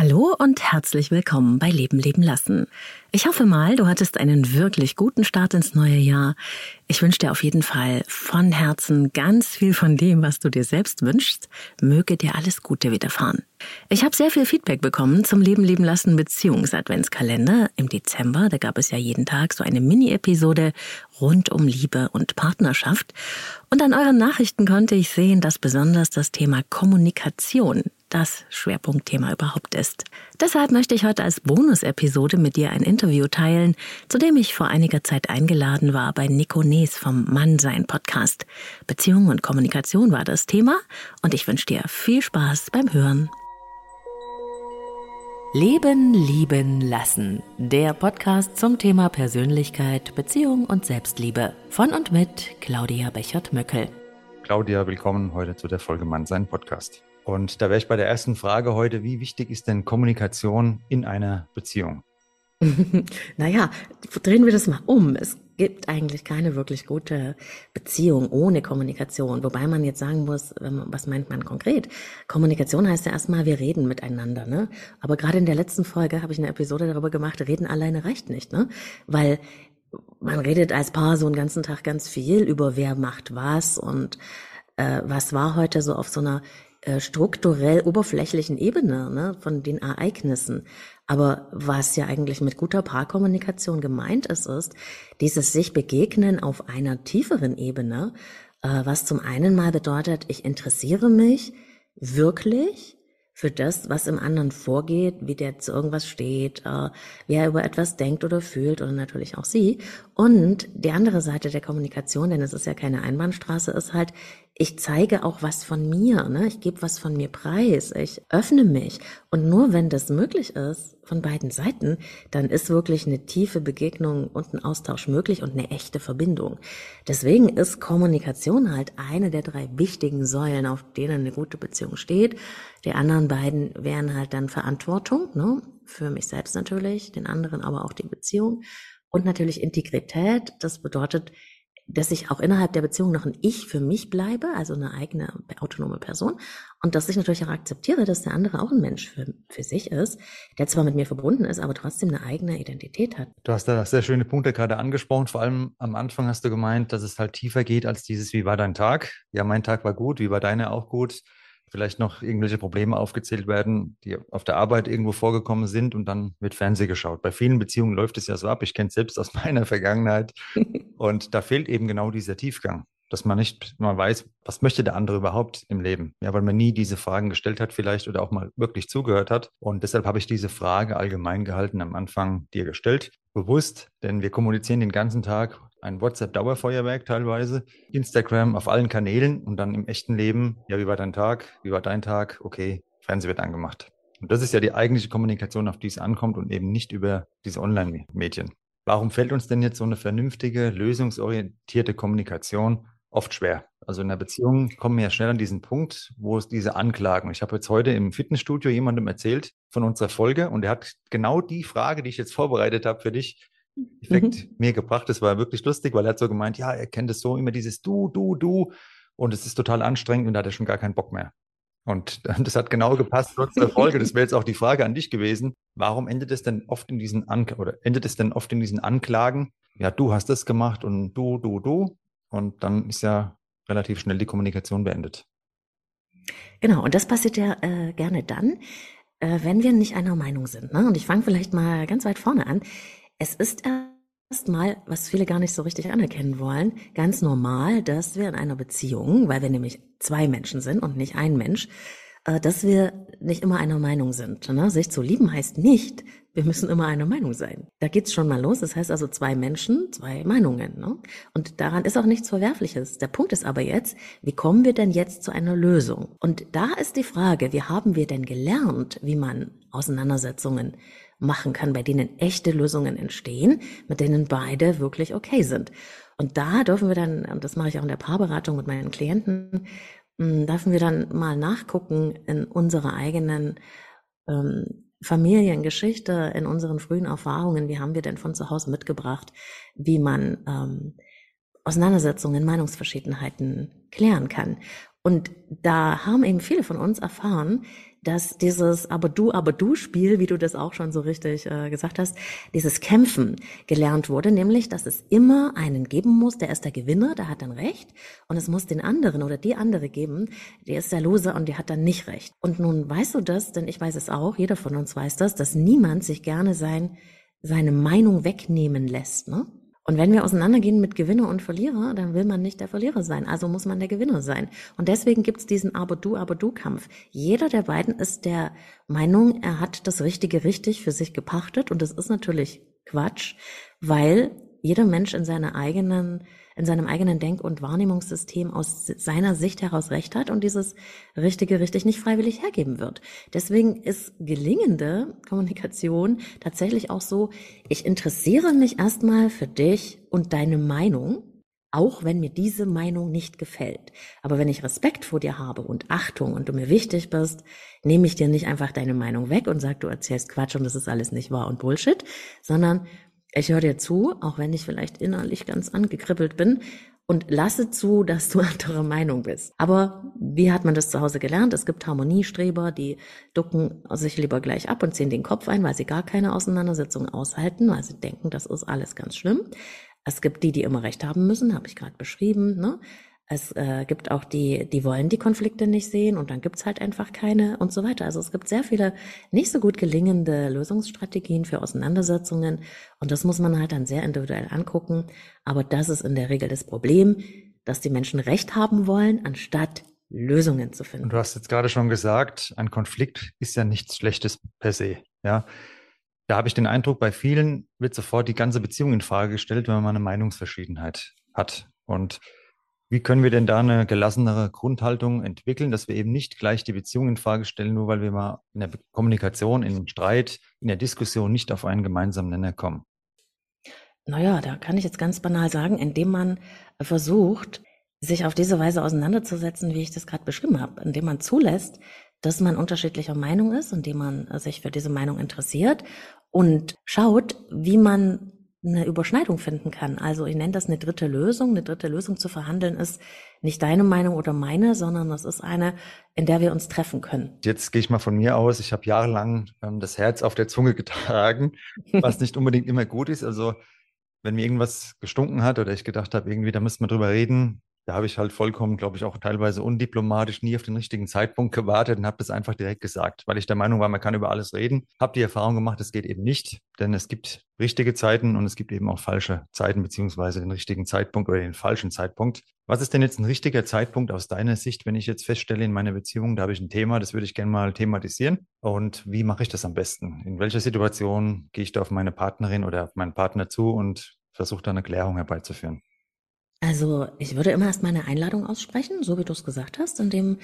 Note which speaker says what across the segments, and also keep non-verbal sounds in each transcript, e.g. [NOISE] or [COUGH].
Speaker 1: Hallo und herzlich willkommen bei Leben leben lassen. Ich hoffe mal, du hattest einen wirklich guten Start ins neue Jahr. Ich wünsche dir auf jeden Fall von Herzen ganz viel von dem, was du dir selbst wünschst. Möge dir alles Gute widerfahren. Ich habe sehr viel Feedback bekommen zum Leben leben lassen Beziehungsadventskalender im Dezember. Da gab es ja jeden Tag so eine Mini-Episode rund um Liebe und Partnerschaft. Und an euren Nachrichten konnte ich sehen, dass besonders das Thema Kommunikation das Schwerpunktthema überhaupt ist. Deshalb möchte ich heute als Bonus-Episode mit dir ein Interview teilen, zu dem ich vor einiger Zeit eingeladen war bei Nico Nees vom Mannsein Podcast. Beziehung und Kommunikation war das Thema und ich wünsche dir viel Spaß beim Hören. Leben, lieben, lassen. Der Podcast zum Thema Persönlichkeit, Beziehung und Selbstliebe. Von und mit Claudia Bechert-Möckel.
Speaker 2: Claudia, willkommen heute zu der Folge Mannsein Podcast. Und da wäre ich bei der ersten Frage heute, wie wichtig ist denn Kommunikation in einer Beziehung? [LAUGHS]
Speaker 1: naja, drehen wir das mal um. Es gibt eigentlich keine wirklich gute Beziehung ohne Kommunikation. Wobei man jetzt sagen muss, was meint man konkret? Kommunikation heißt ja erstmal, wir reden miteinander, ne? Aber gerade in der letzten Folge habe ich eine Episode darüber gemacht, reden alleine reicht nicht, ne? Weil man redet als Paar so einen ganzen Tag ganz viel über wer macht was und äh, was war heute so auf so einer strukturell oberflächlichen Ebene ne, von den Ereignissen. Aber was ja eigentlich mit guter Paarkommunikation gemeint ist, ist dieses sich begegnen auf einer tieferen Ebene, äh, was zum einen mal bedeutet, ich interessiere mich wirklich für das, was im anderen vorgeht, wie der zu irgendwas steht, äh, wie er über etwas denkt oder fühlt oder natürlich auch sie. Und die andere Seite der Kommunikation, denn es ist ja keine Einbahnstraße, ist halt, ich zeige auch was von mir, ne? ich gebe was von mir preis, ich öffne mich. Und nur wenn das möglich ist, von beiden Seiten, dann ist wirklich eine tiefe Begegnung und ein Austausch möglich und eine echte Verbindung. Deswegen ist Kommunikation halt eine der drei wichtigen Säulen, auf denen eine gute Beziehung steht. Die anderen beiden wären halt dann Verantwortung, ne? für mich selbst natürlich, den anderen aber auch die Beziehung. Und natürlich Integrität, das bedeutet, dass ich auch innerhalb der Beziehung noch ein Ich für mich bleibe, also eine eigene autonome Person. Und dass ich natürlich auch akzeptiere, dass der andere auch ein Mensch für, für sich ist, der zwar mit mir verbunden ist, aber trotzdem eine eigene Identität hat.
Speaker 2: Du hast da sehr schöne Punkte gerade angesprochen. Vor allem am Anfang hast du gemeint, dass es halt tiefer geht als dieses, wie war dein Tag? Ja, mein Tag war gut, wie war deine auch gut? Vielleicht noch irgendwelche Probleme aufgezählt werden, die auf der Arbeit irgendwo vorgekommen sind und dann wird Fernsehen geschaut. Bei vielen Beziehungen läuft es ja so ab. Ich kenne es selbst aus [LAUGHS] meiner Vergangenheit. [LAUGHS] und da fehlt eben genau dieser Tiefgang, dass man nicht mal weiß, was möchte der andere überhaupt im Leben. Ja, weil man nie diese Fragen gestellt hat vielleicht oder auch mal wirklich zugehört hat. Und deshalb habe ich diese Frage allgemein gehalten am Anfang dir gestellt. Bewusst, denn wir kommunizieren den ganzen Tag ein WhatsApp-Dauerfeuerwerk teilweise, Instagram auf allen Kanälen und dann im echten Leben, ja, wie war dein Tag, wie war dein Tag, okay, Fernsehen wird angemacht. Und das ist ja die eigentliche Kommunikation, auf die es ankommt und eben nicht über diese Online-Medien. Warum fällt uns denn jetzt so eine vernünftige, lösungsorientierte Kommunikation oft schwer? Also in einer Beziehung kommen wir ja schnell an diesen Punkt, wo es diese Anklagen. Ich habe jetzt heute im Fitnessstudio jemandem erzählt von unserer Folge und er hat genau die Frage, die ich jetzt vorbereitet habe für dich, [LAUGHS] Effekt mhm. mir gebracht. Das war wirklich lustig, weil er hat so gemeint, ja, er kennt es so immer dieses Du, Du, Du und es ist total anstrengend und da hat er schon gar keinen Bock mehr. Und [LAUGHS] das hat genau gepasst trotz der Folge. Das wäre jetzt auch die Frage an dich gewesen. Warum endet es denn oft in diesen An oder endet es denn oft in diesen Anklagen? Ja, du hast das gemacht und du, du, du. Und dann ist ja relativ schnell die Kommunikation beendet.
Speaker 1: Genau, und das passiert ja äh, gerne dann, äh, wenn wir nicht einer Meinung sind. Ne? Und ich fange vielleicht mal ganz weit vorne an. Es ist erstmal, was viele gar nicht so richtig anerkennen wollen, ganz normal, dass wir in einer Beziehung, weil wir nämlich zwei Menschen sind und nicht ein Mensch, äh, dass wir nicht immer einer Meinung sind. Ne? Sich zu lieben heißt nicht, wir müssen immer einer Meinung sein. Da geht's schon mal los. Das heißt also zwei Menschen, zwei Meinungen. Ne? Und daran ist auch nichts Verwerfliches. Der Punkt ist aber jetzt, wie kommen wir denn jetzt zu einer Lösung? Und da ist die Frage, wie haben wir denn gelernt, wie man Auseinandersetzungen machen kann, bei denen echte Lösungen entstehen, mit denen beide wirklich okay sind. Und da dürfen wir dann, und das mache ich auch in der Paarberatung mit meinen Klienten, hm, dürfen wir dann mal nachgucken in unserer eigenen ähm, Familiengeschichte, in unseren frühen Erfahrungen, wie haben wir denn von zu Hause mitgebracht, wie man ähm, Auseinandersetzungen, Meinungsverschiedenheiten klären kann. Und da haben eben viele von uns erfahren, dass dieses Aber du, aber du Spiel, wie du das auch schon so richtig äh, gesagt hast, dieses Kämpfen gelernt wurde, nämlich, dass es immer einen geben muss, der ist der Gewinner, der hat dann Recht, und es muss den anderen oder die andere geben, der ist der Loser und der hat dann nicht Recht. Und nun weißt du das, denn ich weiß es auch, jeder von uns weiß das, dass niemand sich gerne sein, seine Meinung wegnehmen lässt, ne? Und wenn wir auseinandergehen mit Gewinner und Verlierer, dann will man nicht der Verlierer sein. Also muss man der Gewinner sein. Und deswegen gibt's diesen Aber-du, Aber-du-Kampf. Jeder der beiden ist der Meinung, er hat das Richtige richtig für sich gepachtet. Und das ist natürlich Quatsch, weil jeder Mensch in seiner eigenen in seinem eigenen Denk- und Wahrnehmungssystem aus seiner Sicht heraus recht hat und dieses Richtige richtig nicht freiwillig hergeben wird. Deswegen ist gelingende Kommunikation tatsächlich auch so, ich interessiere mich erstmal für dich und deine Meinung, auch wenn mir diese Meinung nicht gefällt. Aber wenn ich Respekt vor dir habe und Achtung und du mir wichtig bist, nehme ich dir nicht einfach deine Meinung weg und sag, du erzählst Quatsch und das ist alles nicht wahr und Bullshit, sondern ich höre dir zu, auch wenn ich vielleicht innerlich ganz angekribbelt bin und lasse zu, dass du [LAUGHS] anderer Meinung bist. Aber wie hat man das zu Hause gelernt? Es gibt Harmoniestreber, die ducken sich lieber gleich ab und ziehen den Kopf ein, weil sie gar keine Auseinandersetzung aushalten, weil sie denken, das ist alles ganz schlimm. Es gibt die, die immer recht haben müssen, habe ich gerade beschrieben. Ne? Es äh, gibt auch die, die wollen die Konflikte nicht sehen und dann gibt's halt einfach keine und so weiter. Also es gibt sehr viele nicht so gut gelingende Lösungsstrategien für Auseinandersetzungen und das muss man halt dann sehr individuell angucken. Aber das ist in der Regel das Problem, dass die Menschen Recht haben wollen, anstatt Lösungen zu finden.
Speaker 2: Und du hast jetzt gerade schon gesagt, ein Konflikt ist ja nichts Schlechtes per se. Ja, da habe ich den Eindruck, bei vielen wird sofort die ganze Beziehung in Frage gestellt, wenn man eine Meinungsverschiedenheit hat. Und wie können wir denn da eine gelassenere Grundhaltung entwickeln, dass wir eben nicht gleich die Beziehung in Frage stellen, nur weil wir mal in der Kommunikation, in dem Streit, in der Diskussion nicht auf einen gemeinsamen Nenner kommen?
Speaker 1: Naja, da kann ich jetzt ganz banal sagen, indem man versucht, sich auf diese Weise auseinanderzusetzen, wie ich das gerade beschrieben habe, indem man zulässt, dass man unterschiedlicher Meinung ist, indem man sich für diese Meinung interessiert und schaut, wie man eine Überschneidung finden kann. Also ich nenne das eine dritte Lösung. Eine dritte Lösung zu verhandeln ist nicht deine Meinung oder meine, sondern das ist eine, in der wir uns treffen können.
Speaker 2: Jetzt gehe ich mal von mir aus. Ich habe jahrelang ähm, das Herz auf der Zunge [LAUGHS] getragen, was nicht unbedingt immer gut ist. Also wenn mir irgendwas gestunken hat oder ich gedacht habe, irgendwie, da müssen wir drüber reden, da habe ich halt vollkommen, glaube ich, auch teilweise undiplomatisch nie auf den richtigen Zeitpunkt gewartet und habe das einfach direkt gesagt, weil ich der Meinung war, man kann über alles reden. Habe die Erfahrung gemacht, es geht eben nicht, denn es gibt richtige Zeiten und es gibt eben auch falsche Zeiten beziehungsweise den richtigen Zeitpunkt oder den falschen Zeitpunkt. Was ist denn jetzt ein richtiger Zeitpunkt aus deiner Sicht, wenn ich jetzt feststelle, in meiner Beziehung, da habe ich ein Thema, das würde ich gerne mal thematisieren. Und wie mache ich das am besten? In welcher Situation gehe ich da auf meine Partnerin oder auf meinen Partner zu und versuche da eine Klärung herbeizuführen?
Speaker 1: Also ich würde immer erst mal eine Einladung aussprechen, so wie du es gesagt hast, indem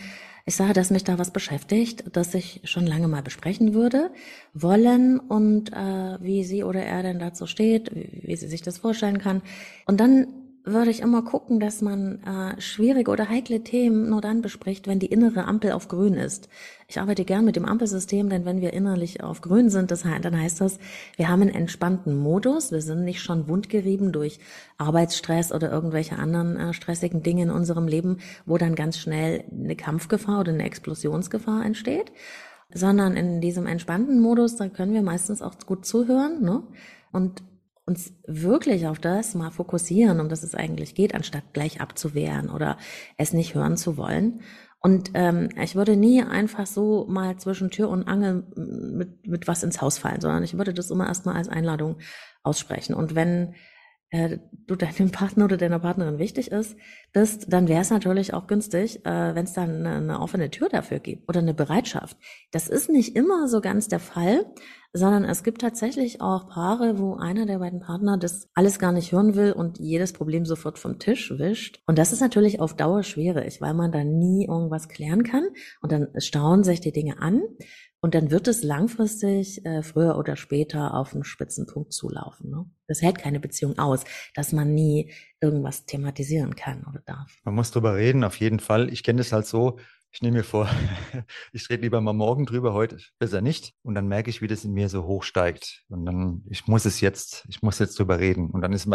Speaker 1: ich sage, dass mich da was beschäftigt, das ich schon lange mal besprechen würde, wollen und äh, wie sie oder er denn dazu steht, wie, wie sie sich das vorstellen kann. Und dann würde ich immer gucken, dass man äh, schwierige oder heikle Themen nur dann bespricht, wenn die innere Ampel auf grün ist. Ich arbeite gern mit dem Ampelsystem, denn wenn wir innerlich auf grün sind, das, dann heißt das, wir haben einen entspannten Modus, wir sind nicht schon wundgerieben durch Arbeitsstress oder irgendwelche anderen äh, stressigen Dinge in unserem Leben, wo dann ganz schnell eine Kampfgefahr oder eine Explosionsgefahr entsteht, sondern in diesem entspannten Modus, da können wir meistens auch gut zuhören ne? und uns wirklich auf das mal fokussieren, um das es eigentlich geht, anstatt gleich abzuwehren oder es nicht hören zu wollen. Und ähm, ich würde nie einfach so mal zwischen Tür und Angel mit, mit was ins Haus fallen, sondern ich würde das immer erstmal als Einladung aussprechen. Und wenn äh, du deinem Partner oder deiner Partnerin wichtig ist, bist, dann wäre es natürlich auch günstig, äh, wenn es dann eine, eine offene Tür dafür gibt oder eine Bereitschaft. Das ist nicht immer so ganz der Fall, sondern es gibt tatsächlich auch Paare, wo einer der beiden Partner das alles gar nicht hören will und jedes Problem sofort vom Tisch wischt. Und das ist natürlich auf Dauer schwierig, weil man da nie irgendwas klären kann und dann staunen sich die Dinge an. Und dann wird es langfristig äh, früher oder später auf einen Spitzenpunkt zulaufen. Ne? Das hält keine Beziehung aus, dass man nie irgendwas thematisieren kann oder darf.
Speaker 2: Man muss drüber reden, auf jeden Fall. Ich kenne das halt so, ich nehme mir vor, [LAUGHS] ich rede lieber mal morgen drüber, heute besser nicht. Und dann merke ich, wie das in mir so hochsteigt. Und dann, ich muss es jetzt, ich muss jetzt drüber reden. Und dann ist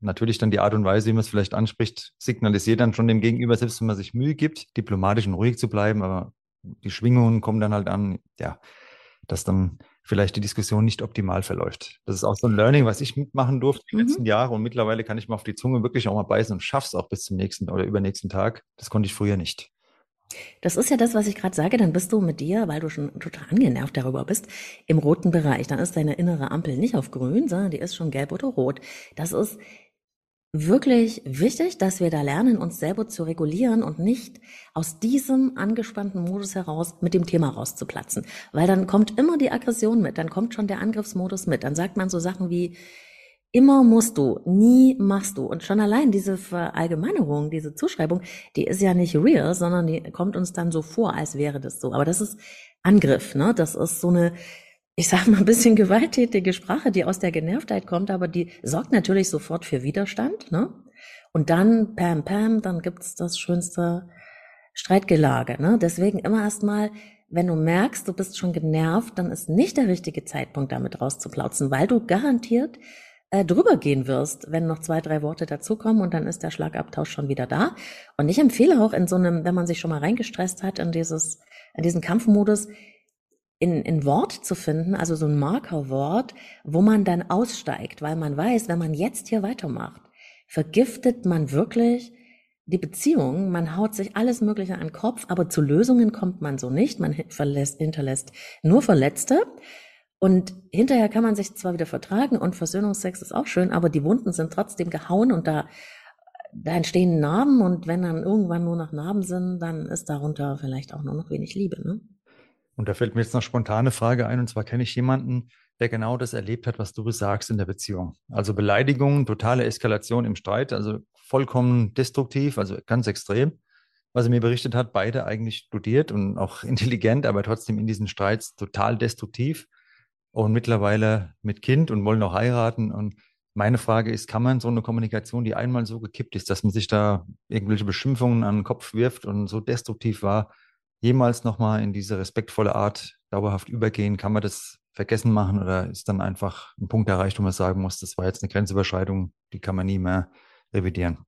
Speaker 2: natürlich dann die Art und Weise, wie man es vielleicht anspricht, signalisiert dann schon dem Gegenüber, selbst wenn man sich Mühe gibt, diplomatisch und ruhig zu bleiben, aber die Schwingungen kommen dann halt an, ja, dass dann vielleicht die Diskussion nicht optimal verläuft. Das ist auch so ein Learning, was ich mitmachen durfte die mhm. letzten Jahre und mittlerweile kann ich mal auf die Zunge wirklich auch mal beißen und schaff's auch bis zum nächsten oder übernächsten Tag. Das konnte ich früher nicht.
Speaker 1: Das ist ja das, was ich gerade sage. Dann bist du mit dir, weil du schon total angenervt darüber bist, im roten Bereich. Dann ist deine innere Ampel nicht auf grün, sondern die ist schon gelb oder rot. Das ist wirklich wichtig, dass wir da lernen, uns selber zu regulieren und nicht aus diesem angespannten Modus heraus mit dem Thema rauszuplatzen. Weil dann kommt immer die Aggression mit, dann kommt schon der Angriffsmodus mit. Dann sagt man so Sachen wie, Immer musst du, nie machst du. Und schon allein diese Verallgemeinerung, diese Zuschreibung, die ist ja nicht real, sondern die kommt uns dann so vor, als wäre das so. Aber das ist Angriff, ne? Das ist so eine, ich sag mal, ein bisschen gewalttätige Sprache, die aus der Genervtheit kommt, aber die sorgt natürlich sofort für Widerstand, ne? Und dann, pam, pam, dann gibt's das schönste Streitgelage, ne? Deswegen immer erstmal wenn du merkst, du bist schon genervt, dann ist nicht der richtige Zeitpunkt, damit rauszuplauzen, weil du garantiert äh, drüber gehen wirst, wenn noch zwei, drei Worte dazukommen und dann ist der Schlagabtausch schon wieder da. Und ich empfehle auch in so einem, wenn man sich schon mal reingestresst hat in dieses, in diesen Kampfmodus, in, in Wort zu finden, also so ein Markerwort, wo man dann aussteigt, weil man weiß, wenn man jetzt hier weitermacht, vergiftet man wirklich die Beziehung, man haut sich alles Mögliche an den Kopf, aber zu Lösungen kommt man so nicht, man verlässt, hinterlässt nur Verletzte. Und hinterher kann man sich zwar wieder vertragen und Versöhnungsex ist auch schön, aber die Wunden sind trotzdem gehauen und da, da entstehen Narben und wenn dann irgendwann nur noch Narben sind, dann ist darunter vielleicht auch nur noch wenig Liebe. Ne?
Speaker 2: Und da fällt mir jetzt noch spontane Frage ein, und zwar kenne ich jemanden, der genau das erlebt hat, was du besagst in der Beziehung. Also Beleidigung, totale Eskalation im Streit, also vollkommen destruktiv, also ganz extrem. Was er mir berichtet hat, beide eigentlich studiert und auch [LAUGHS] intelligent, aber trotzdem in diesen Streits total destruktiv und mittlerweile mit Kind und wollen auch heiraten. Und meine Frage ist, kann man so eine Kommunikation, die einmal so gekippt ist, dass man sich da irgendwelche Beschimpfungen an den Kopf wirft und so destruktiv war, jemals nochmal in diese respektvolle Art dauerhaft übergehen? Kann man das vergessen machen oder ist dann einfach ein Punkt erreicht, wo man sagen muss, das war jetzt eine Grenzüberschreitung, die kann man nie mehr revidieren?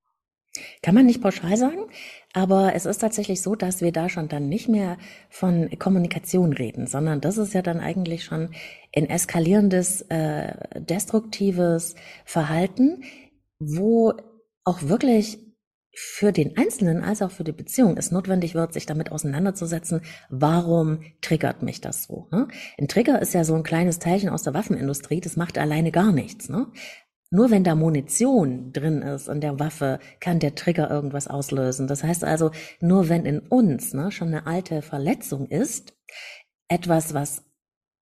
Speaker 1: Kann man nicht pauschal sagen, aber es ist tatsächlich so, dass wir da schon dann nicht mehr von Kommunikation reden, sondern das ist ja dann eigentlich schon ein eskalierendes, äh, destruktives Verhalten, wo auch wirklich für den Einzelnen als auch für die Beziehung es notwendig wird, sich damit auseinanderzusetzen, warum triggert mich das so. Ne? Ein Trigger ist ja so ein kleines Teilchen aus der Waffenindustrie, das macht alleine gar nichts. Ne? Nur wenn da Munition drin ist in der Waffe, kann der Trigger irgendwas auslösen. Das heißt also, nur wenn in uns ne, schon eine alte Verletzung ist, etwas, was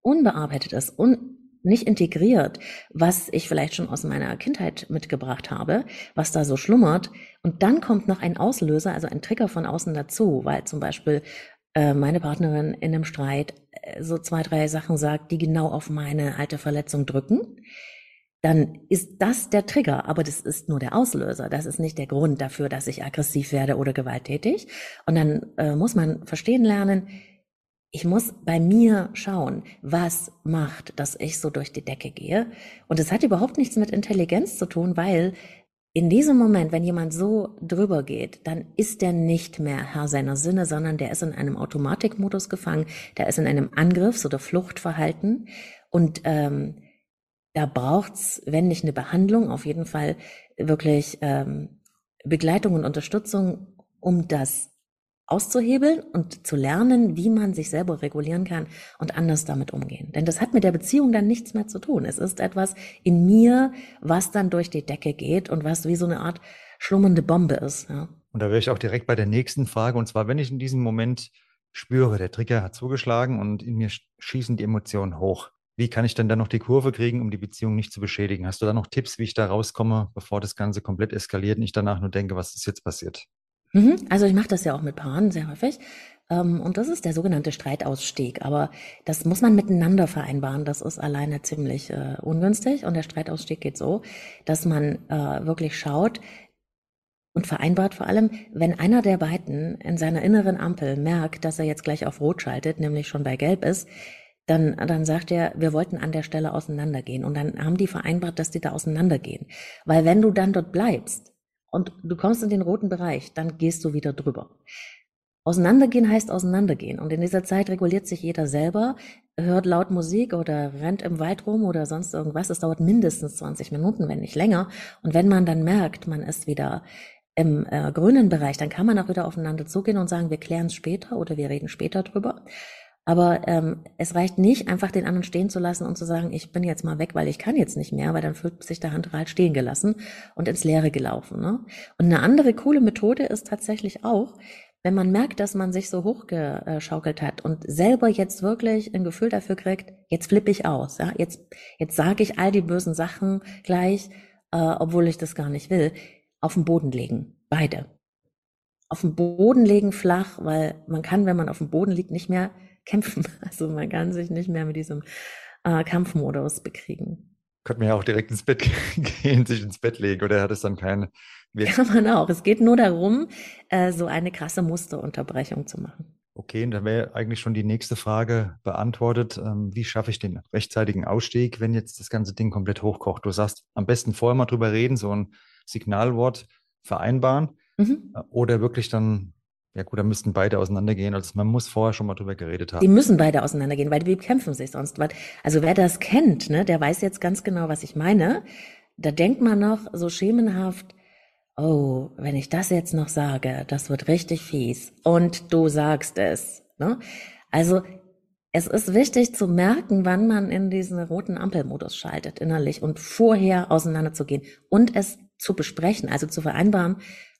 Speaker 1: unbearbeitet ist, un nicht integriert, was ich vielleicht schon aus meiner Kindheit mitgebracht habe, was da so schlummert. Und dann kommt noch ein Auslöser, also ein Trigger von außen dazu, weil zum Beispiel äh, meine Partnerin in einem Streit äh, so zwei, drei Sachen sagt, die genau auf meine alte Verletzung drücken dann ist das der Trigger, aber das ist nur der Auslöser. Das ist nicht der Grund dafür, dass ich aggressiv werde oder gewalttätig. Und dann äh, muss man verstehen lernen, ich muss bei mir schauen, was macht, dass ich so durch die Decke gehe. Und es hat überhaupt nichts mit Intelligenz zu tun, weil in diesem Moment, wenn jemand so drüber geht, dann ist der nicht mehr Herr seiner Sinne, sondern der ist in einem Automatikmodus gefangen, der ist in einem Angriffs- oder Fluchtverhalten. Und ähm, da braucht's, wenn nicht eine Behandlung, auf jeden Fall wirklich ähm, Begleitung und Unterstützung, um das auszuhebeln und zu lernen, wie man sich selber regulieren kann und anders damit umgehen. Denn das hat mit der Beziehung dann nichts mehr zu tun. Es ist etwas in mir, was dann durch die Decke geht und was wie so eine Art schlummernde Bombe ist. Ja.
Speaker 2: Und da wäre ich auch direkt bei der nächsten Frage. Und zwar, wenn ich in diesem Moment spüre, der Trigger hat zugeschlagen und in mir schießen die Emotionen hoch. Wie kann ich denn dann noch die Kurve kriegen, um die Beziehung nicht zu beschädigen? Hast du da noch Tipps, wie ich da rauskomme, bevor das Ganze komplett eskaliert und ich danach nur denke, was ist jetzt passiert?
Speaker 1: Mhm. Also ich mache das ja auch mit Paaren sehr häufig. Ähm, und das ist der sogenannte Streitausstieg. Aber das muss man miteinander vereinbaren. Das ist alleine ziemlich äh, ungünstig. Und der Streitausstieg geht so, dass man äh, wirklich schaut, und vereinbart vor allem, wenn einer der beiden in seiner inneren Ampel merkt, dass er jetzt gleich auf Rot schaltet, nämlich schon bei Gelb ist, dann, dann sagt er, wir wollten an der Stelle auseinandergehen. Und dann haben die vereinbart, dass die da auseinandergehen. Weil wenn du dann dort bleibst und du kommst in den roten Bereich, dann gehst du wieder drüber. Auseinandergehen heißt auseinandergehen. Und in dieser Zeit reguliert sich jeder selber, hört laut Musik oder rennt im Wald rum oder sonst irgendwas. Es dauert mindestens 20 Minuten, wenn nicht länger. Und wenn man dann merkt, man ist wieder im äh, grünen Bereich, dann kann man auch wieder aufeinander zugehen und sagen, wir klären es später oder wir reden später drüber. Aber ähm, es reicht nicht, einfach den anderen stehen zu lassen und zu sagen, ich bin jetzt mal weg, weil ich kann jetzt nicht mehr, weil dann fühlt sich der Handel halt stehen gelassen und ins Leere gelaufen. Ne? Und eine andere coole Methode ist tatsächlich auch, wenn man merkt, dass man sich so hochgeschaukelt hat und selber jetzt wirklich ein Gefühl dafür kriegt, jetzt flippe ich aus, ja, jetzt, jetzt sage ich all die bösen Sachen gleich, äh, obwohl ich das gar nicht will, auf den Boden legen, beide. Auf den Boden legen flach, weil man kann, wenn man auf dem Boden liegt, nicht mehr kämpfen. [LAUGHS] Also man kann sich nicht mehr mit diesem äh, Kampfmodus bekriegen.
Speaker 2: Könnte man ja auch direkt ins Bett [LAUGHS] gehen, sich ins Bett legen, oder hat es dann keine
Speaker 1: kann man auch. Es geht nur darum, äh, so eine krasse Musterunterbrechung zu machen.
Speaker 2: Okay, und dann wäre eigentlich schon die nächste Frage beantwortet. Ähm, wie schaffe ich den rechtzeitigen Ausstieg, wenn jetzt das ganze Ding komplett hochkocht? Du sagst, am besten vorher mal drüber reden, so ein Signalwort vereinbaren mhm. Äh, oder wirklich dann ja gut, da müssten beide auseinandergehen. Also man muss vorher schon mal drüber geredet haben.
Speaker 1: Die müssen beide auseinandergehen, weil die kämpfen sich sonst. Also wer das kennt, ne, der weiß jetzt ganz genau, was ich meine. Da denkt man noch so schemenhaft, oh, wenn ich das jetzt noch sage, das wird richtig fies. Und du sagst es. Ne? Also es ist wichtig zu merken, wann man in diesen roten Ampelmodus schaltet innerlich und vorher auseinanderzugehen und es zu besprechen, also zu vereinbaren,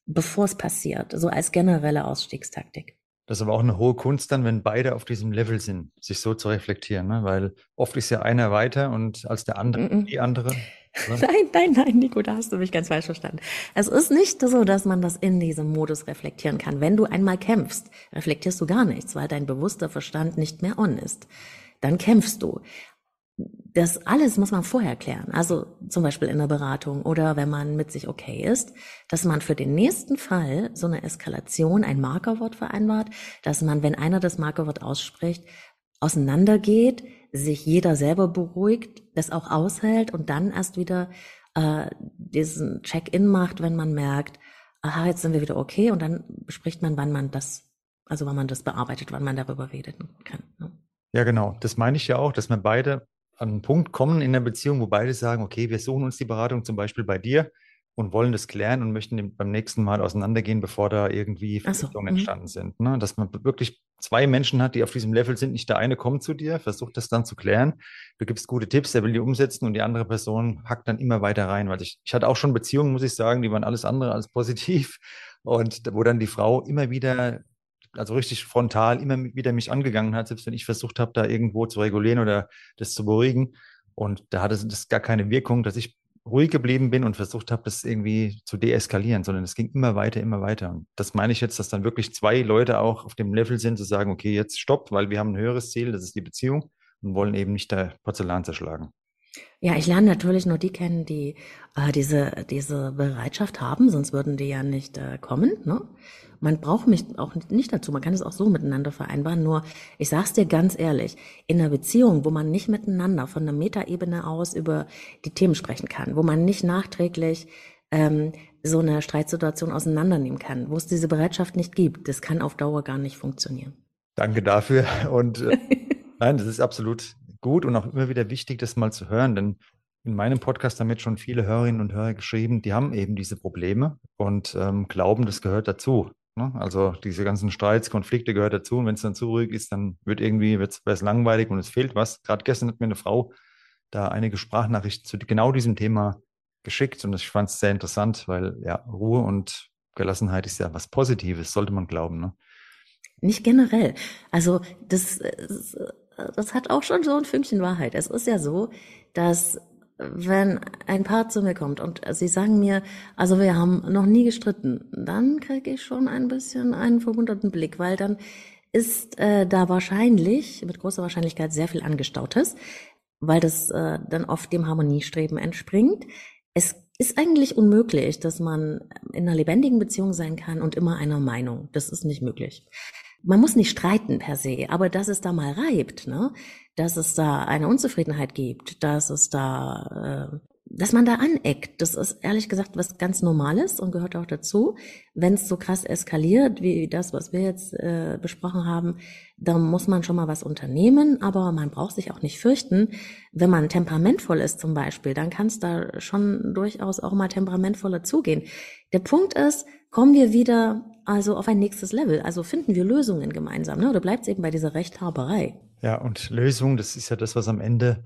Speaker 1: bevor es passiert, so als generelle Ausstiegstaktik.
Speaker 2: Das ist aber auch eine hohe Kunst dann, wenn beide auf diesem Level sind, sich so zu reflektieren, ne? weil oft ist ja einer weiter und als der andere, mm -mm. die andere. [LAUGHS]
Speaker 1: Nein, nein, nein, Nico, da hast du mich ganz falsch verstanden. Es ist nicht so, dass man das in diesem Modus reflektieren kann. Wenn du einmal kämpfst, reflektierst du gar nichts, weil dein bewusster Verstand nicht mehr on ist. Dann kämpfst du. Das alles muss man vorher klären. Also zum Beispiel in der Beratung oder wenn man mit sich okay ist, dass man für den nächsten Fall so eine Eskalation ein Markerwort vereinbart, dass man, wenn einer das Markerwort ausspricht, auseinandergeht, sich jeder selber beruhigt, das auch aushält und dann erst wieder äh, diesen Check-in macht, wenn man merkt, aha, jetzt sind wir wieder okay und dann bespricht man, wann man das, also wann man das bearbeitet, wann man darüber reden kann. Ne?
Speaker 2: Ja, genau. Das meine ich ja auch, dass wir beide an einen Punkt kommen in der Beziehung, wo beide sagen, okay, wir suchen uns die Beratung zum Beispiel bei dir und wollen das klären und möchten beim nächsten Mal auseinandergehen, bevor da irgendwie Verpflichtungen so, mhm. entstanden sind. Ne? Dass man wirklich zwei Menschen hat, die auf diesem Level sind. Nicht der eine kommt zu dir, versucht das dann zu klären. Du gibst gute Tipps, der will die umsetzen und die andere Person hackt dann immer weiter rein. Weil ich, ich hatte auch schon Beziehungen, muss ich sagen, die waren alles andere als positiv. Und wo dann die Frau immer wieder, also richtig frontal, immer wieder mich angegangen hat, selbst wenn ich versucht habe, da irgendwo zu regulieren oder das zu beruhigen. Und da hatte das gar keine Wirkung, dass ich ruhig geblieben bin und versucht habe, das irgendwie zu deeskalieren, sondern es ging immer weiter, immer weiter. Und das meine ich jetzt, dass dann wirklich zwei Leute auch auf dem Level sind, zu sagen, okay, jetzt stopp, weil wir haben ein höheres Ziel, das ist die Beziehung und wollen eben nicht der Porzellan zerschlagen.
Speaker 1: Ja, ich lerne natürlich nur die kennen, die äh, diese, diese Bereitschaft haben, sonst würden die ja nicht äh, kommen. Ne? Man braucht mich auch nicht dazu. Man kann es auch so miteinander vereinbaren. Nur, ich sag's dir ganz ehrlich, in einer Beziehung, wo man nicht miteinander von der Metaebene aus über die Themen sprechen kann, wo man nicht nachträglich ähm, so eine Streitsituation auseinandernehmen kann, wo es diese Bereitschaft nicht gibt, das kann auf Dauer gar nicht funktionieren.
Speaker 2: Danke dafür. Und äh, [LAUGHS] nein, das ist absolut gut und auch immer wieder wichtig, das mal zu hören, denn in meinem Podcast haben jetzt schon viele Hörerinnen und Hörer geschrieben, die haben eben diese Probleme und ähm, glauben, das gehört dazu. Ne? Also diese ganzen Streits, Konflikte gehört dazu und wenn es dann zu ruhig ist, dann wird irgendwie wird es langweilig und es fehlt was. Gerade gestern hat mir eine Frau da einige Sprachnachrichten zu genau diesem Thema geschickt und ich fand es sehr interessant, weil ja Ruhe und Gelassenheit ist ja was Positives, sollte man glauben. Ne?
Speaker 1: Nicht generell. Also das, das hat auch schon so ein Fünkchen Wahrheit. Es ist ja so, dass wenn ein Paar zu mir kommt und sie sagen mir, also wir haben noch nie gestritten, dann kriege ich schon ein bisschen einen verwunderten Blick, weil dann ist äh, da wahrscheinlich, mit großer Wahrscheinlichkeit sehr viel Angestautes, weil das äh, dann oft dem Harmoniestreben entspringt. Es ist eigentlich unmöglich, dass man in einer lebendigen Beziehung sein kann und immer einer Meinung. Das ist nicht möglich. Man muss nicht streiten per se, aber dass es da mal reibt, ne? dass es da eine Unzufriedenheit gibt, dass es da äh, dass man da aneckt, das ist ehrlich gesagt was ganz Normales und gehört auch dazu. Wenn es so krass eskaliert, wie das, was wir jetzt äh, besprochen haben, dann muss man schon mal was unternehmen, aber man braucht sich auch nicht fürchten. Wenn man temperamentvoll ist zum Beispiel, dann kann es da schon durchaus auch mal temperamentvoller zugehen. Der Punkt ist, kommen wir wieder also auf ein nächstes Level, also finden wir Lösungen gemeinsam, ne? oder bleibt es eben bei dieser Rechthaberei?
Speaker 2: Ja, und Lösung, das ist ja das, was am Ende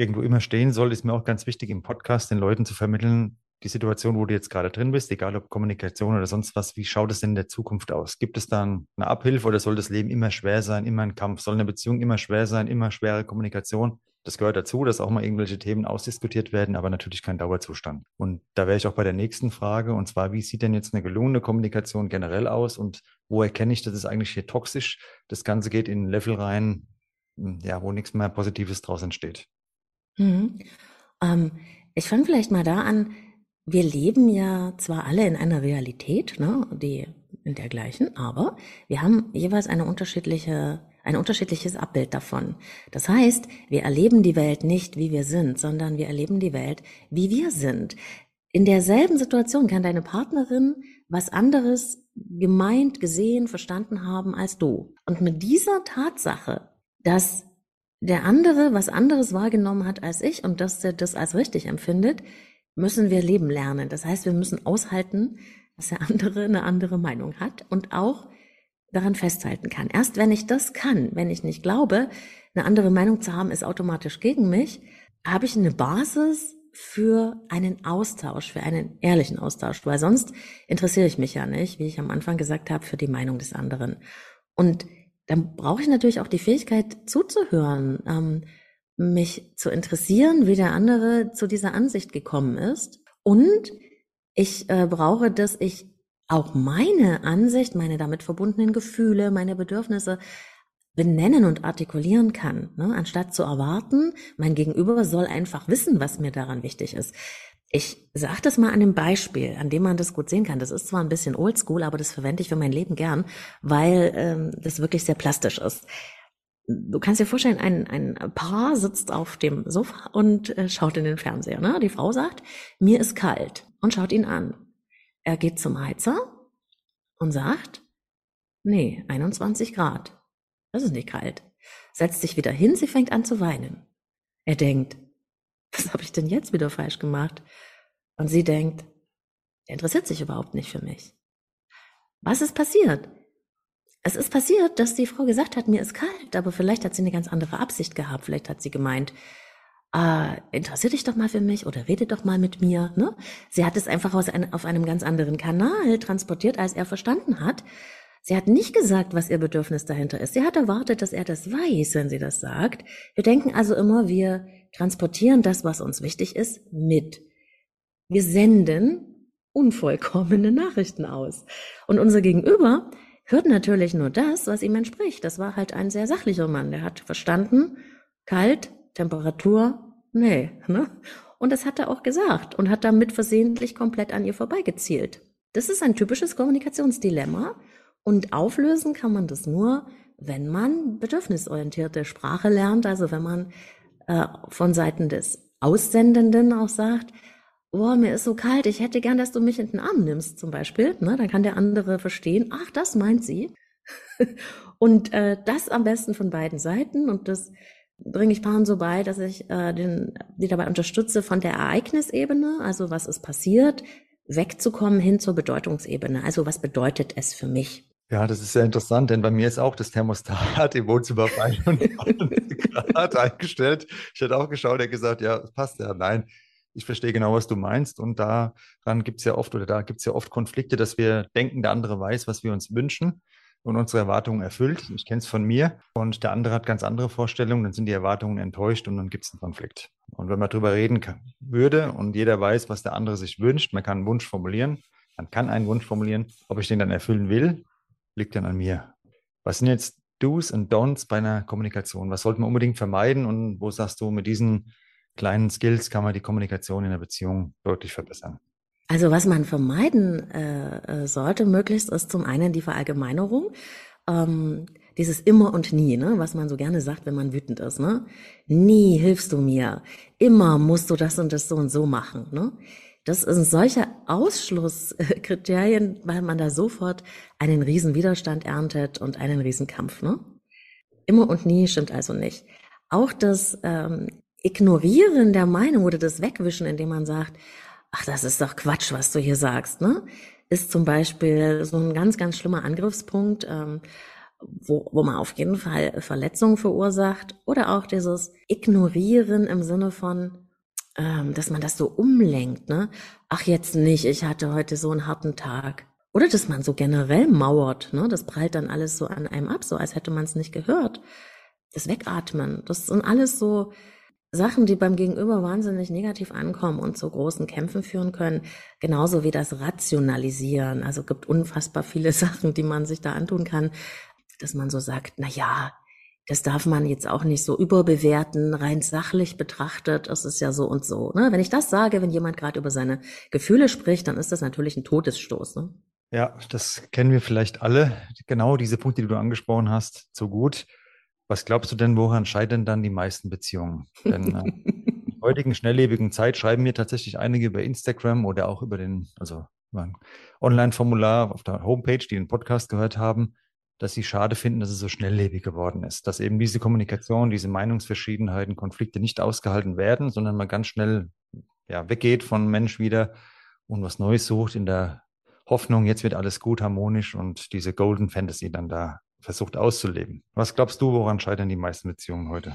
Speaker 2: irgendwo immer stehen soll, ist mir auch ganz wichtig im Podcast den Leuten zu vermitteln, die Situation, wo du jetzt gerade drin bist, egal ob Kommunikation oder sonst was, wie schaut es denn in der Zukunft aus? Gibt es dann eine Abhilfe oder soll das Leben immer schwer sein, immer ein Kampf? Soll eine Beziehung immer schwer sein, immer schwere Kommunikation? Das gehört dazu, dass auch mal irgendwelche Themen ausdiskutiert werden, aber natürlich kein Dauerzustand. Und da wäre ich auch bei der nächsten Frage, und zwar, wie sieht denn jetzt eine gelungene Kommunikation generell aus und wo erkenne ich, dass es eigentlich hier toxisch? Das Ganze geht in ein Level rein, ja, wo nichts mehr Positives draus entsteht.
Speaker 1: Mhm. Ähm, ich fange vielleicht mal da an, wir leben ja zwar alle in einer Realität, ne, die in der gleichen, aber wir haben jeweils eine unterschiedliche, ein unterschiedliches Abbild davon. Das heißt, wir erleben die Welt nicht, wie wir sind, sondern wir erleben die Welt, wie wir sind. In derselben Situation kann deine Partnerin was anderes gemeint, gesehen, verstanden haben als du. Und mit dieser Tatsache, dass der andere was anderes wahrgenommen hat als ich und dass er das als richtig empfindet, müssen wir leben lernen. Das heißt, wir müssen aushalten, dass der andere eine andere Meinung hat und auch daran festhalten kann. Erst wenn ich das kann, wenn ich nicht glaube, eine andere Meinung zu haben, ist automatisch gegen mich, habe ich eine Basis für einen Austausch, für einen ehrlichen Austausch, weil sonst interessiere ich mich ja nicht, wie ich am Anfang gesagt habe, für die Meinung des anderen. Und dann brauche ich natürlich auch die Fähigkeit zuzuhören, ähm, mich zu interessieren, wie der andere zu dieser Ansicht gekommen ist. Und ich äh, brauche, dass ich auch meine Ansicht, meine damit verbundenen Gefühle, meine Bedürfnisse benennen und artikulieren kann, ne? anstatt zu erwarten, mein Gegenüber soll einfach wissen, was mir daran wichtig ist. Ich sage das mal an einem Beispiel, an dem man das gut sehen kann. Das ist zwar ein bisschen oldschool, aber das verwende ich für mein Leben gern, weil ähm, das wirklich sehr plastisch ist. Du kannst dir vorstellen, ein, ein Paar sitzt auf dem Sofa und äh, schaut in den Fernseher. Ne? Die Frau sagt, mir ist kalt und schaut ihn an. Er geht zum Heizer und sagt, nee, 21 Grad. Das ist nicht kalt. Setzt sich wieder hin, sie fängt an zu weinen. Er denkt, was habe ich denn jetzt wieder falsch gemacht? Und sie denkt, er interessiert sich überhaupt nicht für mich. Was ist passiert? Es ist passiert, dass die Frau gesagt hat, mir ist kalt, aber vielleicht hat sie eine ganz andere Absicht gehabt. Vielleicht hat sie gemeint, äh, interessiert dich doch mal für mich oder rede doch mal mit mir. Ne? Sie hat es einfach aus ein, auf einem ganz anderen Kanal transportiert, als er verstanden hat. Sie hat nicht gesagt, was ihr Bedürfnis dahinter ist. Sie hat erwartet, dass er das weiß, wenn sie das sagt. Wir denken also immer, wir transportieren das, was uns wichtig ist, mit. Wir senden unvollkommene Nachrichten aus. Und unser Gegenüber hört natürlich nur das, was ihm entspricht. Das war halt ein sehr sachlicher Mann. Der hat verstanden, kalt, Temperatur, nee. Ne? Und das hat er auch gesagt und hat damit versehentlich komplett an ihr vorbeigezielt. Das ist ein typisches Kommunikationsdilemma. Und auflösen kann man das nur, wenn man bedürfnisorientierte Sprache lernt, also wenn man äh, von Seiten des Aussendenden auch sagt, boah, mir ist so kalt, ich hätte gern, dass du mich in den Arm nimmst, zum Beispiel. Ne? Dann kann der andere verstehen, ach, das meint sie. [LAUGHS] und äh, das am besten von beiden Seiten. Und das bringe ich Paaren so bei, dass ich äh, den, die dabei unterstütze, von der Ereignisebene, also was ist passiert, wegzukommen hin zur Bedeutungsebene. Also was bedeutet es für mich?
Speaker 2: Ja, das ist sehr interessant, denn bei mir ist auch das Thermostat [LAUGHS] im Wohnzimmer auf 91 Grad eingestellt. Ich hätte auch geschaut, er gesagt, ja, passt ja. Nein, ich verstehe genau, was du meinst. Und daran gibt es ja oft oder da gibt es ja oft Konflikte, dass wir denken, der andere weiß, was wir uns wünschen und unsere Erwartungen erfüllt. Ich kenne es von mir. Und der andere hat ganz andere Vorstellungen, dann sind die Erwartungen enttäuscht und dann gibt es einen Konflikt. Und wenn man darüber reden kann, würde und jeder weiß, was der andere sich wünscht, man kann einen Wunsch formulieren, man kann einen Wunsch formulieren, ob ich den dann erfüllen will, liegt dann an mir. Was sind jetzt Do's und Don'ts bei einer Kommunikation? Was sollte man unbedingt vermeiden und wo sagst du, mit diesen kleinen Skills kann man die Kommunikation in der Beziehung deutlich verbessern?
Speaker 1: Also was man vermeiden äh, äh sollte möglichst ist zum einen die Verallgemeinerung. Ähm, dieses immer und nie, ne, was man so gerne sagt, wenn man wütend ist, ne? Nie hilfst du mir. Immer musst du das und das so und so machen, ne? Das sind solche Ausschlusskriterien, weil man da sofort einen riesen Widerstand erntet und einen riesen Kampf, ne? Immer und nie stimmt also nicht. Auch das ähm, Ignorieren der Meinung oder das Wegwischen, indem man sagt, ach, das ist doch Quatsch, was du hier sagst, ne? Ist zum Beispiel so ein ganz, ganz schlimmer Angriffspunkt, ähm, wo, wo man auf jeden Fall Verletzungen verursacht oder auch dieses Ignorieren im Sinne von, ähm, dass man das so umlenkt, ne? Ach, jetzt nicht, ich hatte heute so einen harten Tag. Oder dass man so generell mauert, ne? Das prallt dann alles so an einem ab, so als hätte man es nicht gehört. Das Wegatmen, das sind alles so Sachen, die beim Gegenüber wahnsinnig negativ ankommen und zu großen Kämpfen führen können, genauso wie das Rationalisieren. Also gibt unfassbar viele [LAUGHS] Sachen, die man sich da antun kann, dass man so sagt, na ja, das darf man jetzt auch nicht so überbewerten, rein sachlich betrachtet, es ist ja so und so. Ne? Wenn ich das sage, wenn jemand gerade über seine Gefühle spricht, dann ist das natürlich ein Todesstoß. Ne?
Speaker 2: Ja, das kennen wir vielleicht alle. Genau diese Punkte, die du angesprochen hast, so gut. Was glaubst du denn, woran scheitern dann die meisten Beziehungen? Denn äh, in der heutigen schnelllebigen Zeit schreiben mir tatsächlich einige über Instagram oder auch über den, also über ein Online-Formular auf der Homepage, die den Podcast gehört haben, dass sie schade finden, dass es so schnelllebig geworden ist, dass eben diese Kommunikation, diese Meinungsverschiedenheiten, Konflikte nicht ausgehalten werden, sondern man ganz schnell ja, weggeht von Mensch wieder und was Neues sucht in der Hoffnung, jetzt wird alles gut, harmonisch und diese Golden Fantasy dann da versucht auszuleben. Was glaubst du, woran scheitern die meisten Beziehungen heute?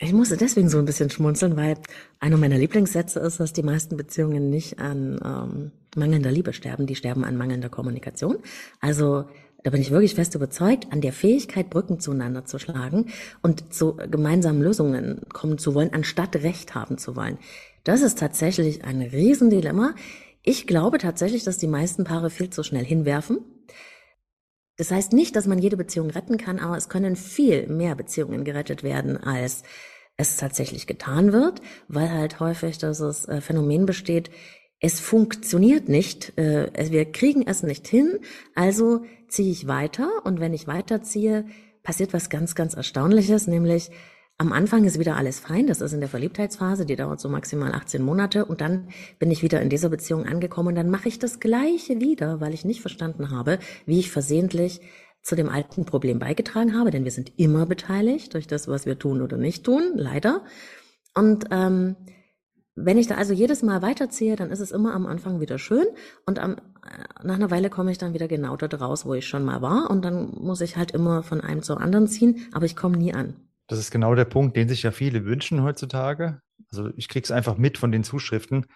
Speaker 1: Ich musste deswegen so ein bisschen schmunzeln, weil einer meiner Lieblingssätze ist, dass die meisten Beziehungen nicht an ähm, mangelnder Liebe sterben, die sterben an mangelnder Kommunikation. Also da bin ich wirklich fest überzeugt, an der Fähigkeit, Brücken zueinander zu schlagen und zu gemeinsamen Lösungen kommen zu wollen, anstatt Recht haben zu wollen. Das ist tatsächlich ein Riesendilemma. Ich glaube tatsächlich, dass die meisten Paare viel zu schnell hinwerfen das heißt nicht, dass man jede Beziehung retten kann, aber es können viel mehr Beziehungen gerettet werden, als es tatsächlich getan wird, weil halt häufig das äh, Phänomen besteht, es funktioniert nicht, äh, wir kriegen es nicht hin, also ziehe ich weiter und wenn ich weiterziehe, passiert was ganz, ganz Erstaunliches, nämlich am Anfang ist wieder alles fein, das ist in der Verliebtheitsphase, die dauert so maximal 18 Monate und dann bin ich wieder in dieser Beziehung angekommen und dann mache ich das Gleiche wieder, weil ich nicht verstanden habe, wie ich versehentlich zu dem alten Problem beigetragen habe, denn wir sind immer beteiligt durch das, was wir tun oder nicht tun, leider. Und ähm, wenn ich da also jedes Mal weiterziehe, dann ist es immer am Anfang wieder schön und am, äh, nach einer Weile komme ich dann wieder genau dort raus, wo ich schon mal war und dann muss ich halt immer von einem zur anderen ziehen, aber ich komme nie an.
Speaker 2: Das ist genau der Punkt, den sich ja viele wünschen heutzutage. Also ich kriege es einfach mit von den Zuschriften,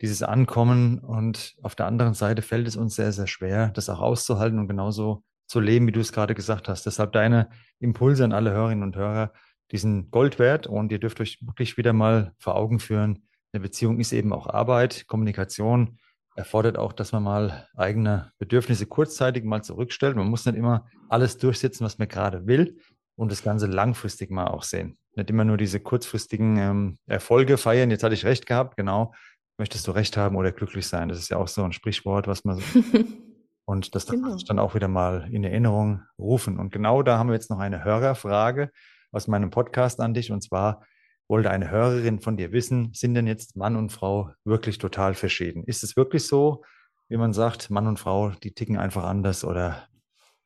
Speaker 2: dieses Ankommen. Und auf der anderen Seite fällt es uns sehr, sehr schwer, das auch auszuhalten und genauso zu leben, wie du es gerade gesagt hast. Deshalb deine Impulse an alle Hörerinnen und Hörer, die sind Gold wert und ihr dürft euch wirklich wieder mal vor Augen führen, eine Beziehung ist eben auch Arbeit, Kommunikation erfordert auch, dass man mal eigene Bedürfnisse kurzzeitig mal zurückstellt. Man muss nicht immer alles durchsetzen, was man gerade will, und das Ganze langfristig mal auch sehen. Nicht immer nur diese kurzfristigen ähm, Erfolge feiern. Jetzt hatte ich recht gehabt, genau. Möchtest du recht haben oder glücklich sein? Das ist ja auch so ein Sprichwort, was man so. [LAUGHS] und das genau. dann auch wieder mal in Erinnerung rufen. Und genau da haben wir jetzt noch eine Hörerfrage aus meinem Podcast an dich. Und zwar wollte eine Hörerin von dir wissen, sind denn jetzt Mann und Frau wirklich total verschieden? Ist es wirklich so, wie man sagt, Mann und Frau, die ticken einfach anders oder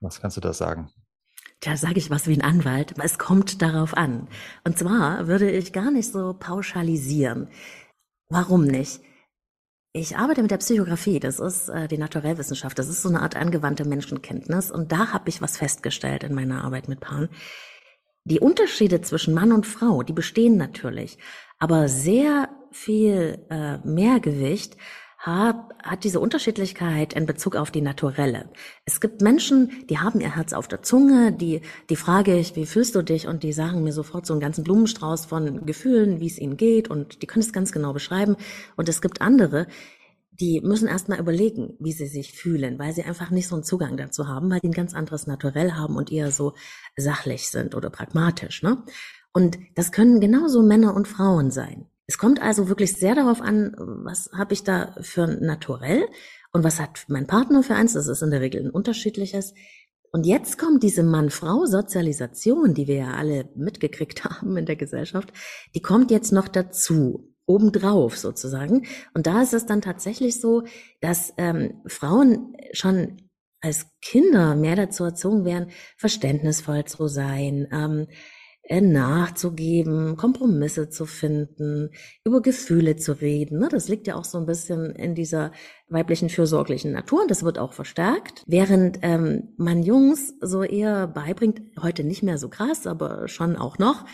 Speaker 2: was kannst du da sagen?
Speaker 1: Da sage ich was wie ein Anwalt, aber es kommt darauf an. Und zwar würde ich gar nicht so pauschalisieren. Warum nicht? Ich arbeite mit der Psychografie, das ist äh, die Naturellwissenschaft, das ist so eine Art angewandte Menschenkenntnis und da habe ich was festgestellt in meiner Arbeit mit Paaren. Die Unterschiede zwischen Mann und Frau, die bestehen natürlich, aber sehr viel äh, Mehrgewicht hat, hat diese Unterschiedlichkeit in Bezug auf die Naturelle. Es gibt Menschen, die haben ihr Herz auf der Zunge, die, die frage ich, wie fühlst du dich? Und die sagen mir sofort so einen ganzen Blumenstrauß von Gefühlen, wie es ihnen geht und die können es ganz genau beschreiben. Und es gibt andere, die müssen erstmal überlegen, wie sie sich fühlen, weil sie einfach nicht so einen Zugang dazu haben, weil die ein ganz anderes Naturell haben und eher so sachlich sind oder pragmatisch. Ne? Und das können genauso Männer und Frauen sein. Es kommt also wirklich sehr darauf an, was habe ich da für ein Naturell und was hat mein Partner für eins. Das ist in der Regel ein unterschiedliches. Und jetzt kommt diese Mann-Frau-Sozialisation, die wir ja alle mitgekriegt [LAUGHS] haben in der Gesellschaft, die kommt jetzt noch dazu obendrauf sozusagen. Und da ist es dann tatsächlich so, dass ähm, Frauen schon als Kinder mehr dazu erzogen werden, verständnisvoll zu sein, ähm, äh, nachzugeben, Kompromisse zu finden, über Gefühle zu reden. Ne? Das liegt ja auch so ein bisschen in dieser weiblichen fürsorglichen Natur und das wird auch verstärkt. Während ähm, man Jungs so eher beibringt, heute nicht mehr so krass, aber schon auch noch,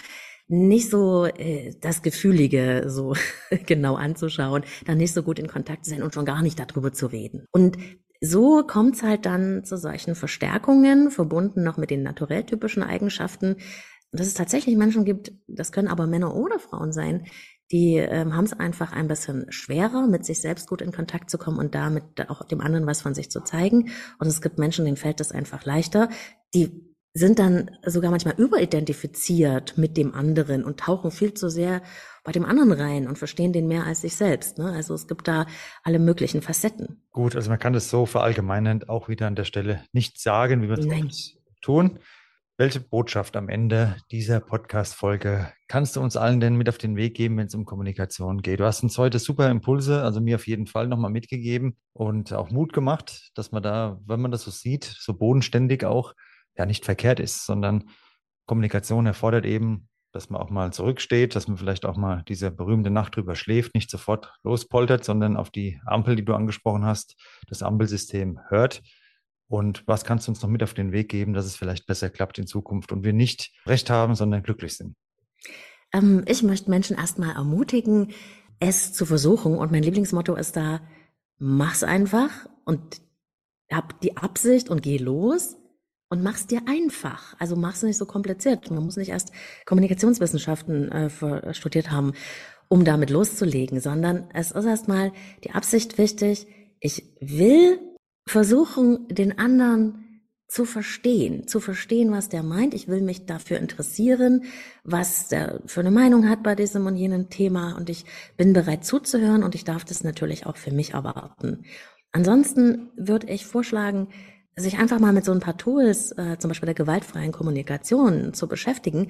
Speaker 1: nicht so äh, das Gefühlige so [LAUGHS] genau anzuschauen, dann nicht so gut in Kontakt zu sein und schon gar nicht darüber zu reden. Und so kommt es halt dann zu solchen Verstärkungen, verbunden noch mit den naturelltypischen Eigenschaften, dass es tatsächlich Menschen gibt, das können aber Männer oder Frauen sein, die ähm, haben es einfach ein bisschen schwerer, mit sich selbst gut in Kontakt zu kommen und damit auch dem anderen was von sich zu zeigen. Und es gibt Menschen, denen fällt das einfach leichter. Die sind dann sogar manchmal überidentifiziert mit dem anderen und tauchen viel zu sehr bei dem anderen rein und verstehen den mehr als sich selbst. Ne? Also es gibt da alle möglichen Facetten.
Speaker 2: Gut, also man kann das so verallgemeinend auch wieder an der Stelle nicht sagen, wie wir es tun. Welche Botschaft am Ende dieser Podcast-Folge kannst du uns allen denn mit auf den Weg geben, wenn es um Kommunikation geht? Du hast uns heute super Impulse, also mir auf jeden Fall nochmal mitgegeben und auch Mut gemacht, dass man da, wenn man das so sieht, so bodenständig auch ja nicht verkehrt ist, sondern Kommunikation erfordert eben, dass man auch mal zurücksteht, dass man vielleicht auch mal diese berühmte Nacht drüber schläft, nicht sofort lospoltert, sondern auf die Ampel, die du angesprochen hast, das Ampelsystem hört. Und was kannst du uns noch mit auf den Weg geben, dass es vielleicht besser klappt in Zukunft und wir nicht recht haben, sondern glücklich sind?
Speaker 1: Ähm, ich möchte Menschen erstmal ermutigen, es zu versuchen. Und mein Lieblingsmotto ist da, mach's einfach und hab die Absicht und geh los und mach's dir einfach. Also mach's nicht so kompliziert. Man muss nicht erst Kommunikationswissenschaften äh, studiert haben, um damit loszulegen, sondern es ist erstmal die Absicht wichtig. Ich will versuchen, den anderen zu verstehen, zu verstehen, was der meint. Ich will mich dafür interessieren, was der für eine Meinung hat bei diesem und jenem Thema und ich bin bereit zuzuhören und ich darf das natürlich auch für mich erwarten. Ansonsten würde ich vorschlagen, sich einfach mal mit so ein paar Tools, äh, zum Beispiel der gewaltfreien Kommunikation, zu beschäftigen.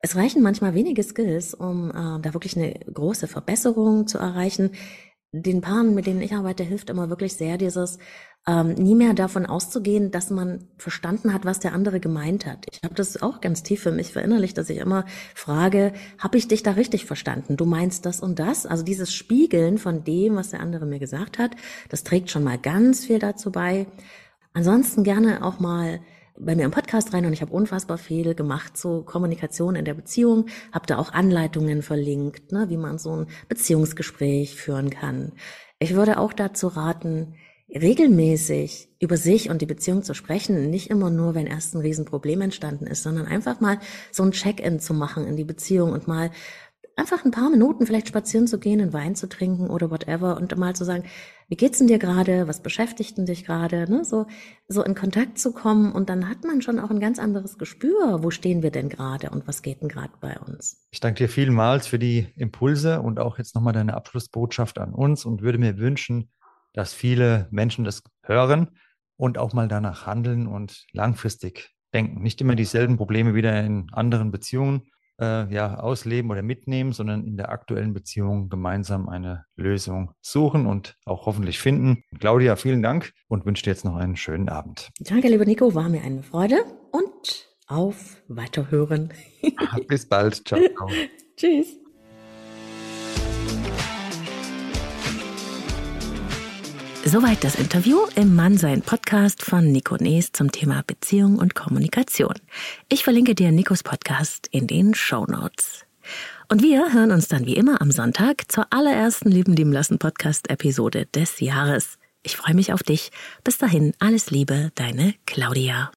Speaker 1: Es reichen manchmal wenige Skills, um äh, da wirklich eine große Verbesserung zu erreichen. Den Paaren, mit denen ich arbeite, hilft immer wirklich sehr dieses ähm, nie mehr davon auszugehen, dass man verstanden hat, was der andere gemeint hat. Ich habe das auch ganz tief für mich verinnerlicht, dass ich immer frage, habe ich dich da richtig verstanden? Du meinst das und das? Also dieses Spiegeln von dem, was der andere mir gesagt hat, das trägt schon mal ganz viel dazu bei, Ansonsten gerne auch mal bei mir im Podcast rein und ich habe unfassbar viel gemacht zur Kommunikation in der Beziehung, habe da auch Anleitungen verlinkt, ne, wie man so ein Beziehungsgespräch führen kann. Ich würde auch dazu raten, regelmäßig über sich und die Beziehung zu sprechen, nicht immer nur, wenn erst ein Riesenproblem entstanden ist, sondern einfach mal so ein Check-in zu machen in die Beziehung und mal einfach ein paar Minuten vielleicht spazieren zu gehen, einen Wein zu trinken oder whatever und mal zu sagen, wie geht's denn dir gerade? Was beschäftigt denn dich gerade? Ne? So, so in Kontakt zu kommen und dann hat man schon auch ein ganz anderes Gespür. Wo stehen wir denn gerade und was geht denn gerade bei uns?
Speaker 2: Ich danke dir vielmals für die Impulse und auch jetzt nochmal deine Abschlussbotschaft an uns und würde mir wünschen, dass viele Menschen das hören und auch mal danach handeln und langfristig denken. Nicht immer dieselben Probleme wieder in anderen Beziehungen äh, ja, ausleben oder mitnehmen, sondern in der aktuellen Beziehung gemeinsam eine Lösung suchen und auch hoffentlich finden. Claudia, vielen Dank und wünsche dir jetzt noch einen schönen Abend.
Speaker 1: Danke, lieber Nico, war mir eine Freude und auf Weiterhören. [LAUGHS]
Speaker 2: Bis bald. Ciao. [LAUGHS]
Speaker 1: Tschüss. Soweit das Interview im Mannsein Podcast von Nico Nees zum Thema Beziehung und Kommunikation. Ich verlinke dir Nikos Podcast in den Show Notes. Und wir hören uns dann wie immer am Sonntag zur allerersten Lieben lieben lassen Podcast Episode des Jahres. Ich freue mich auf dich. Bis dahin alles Liebe, deine Claudia.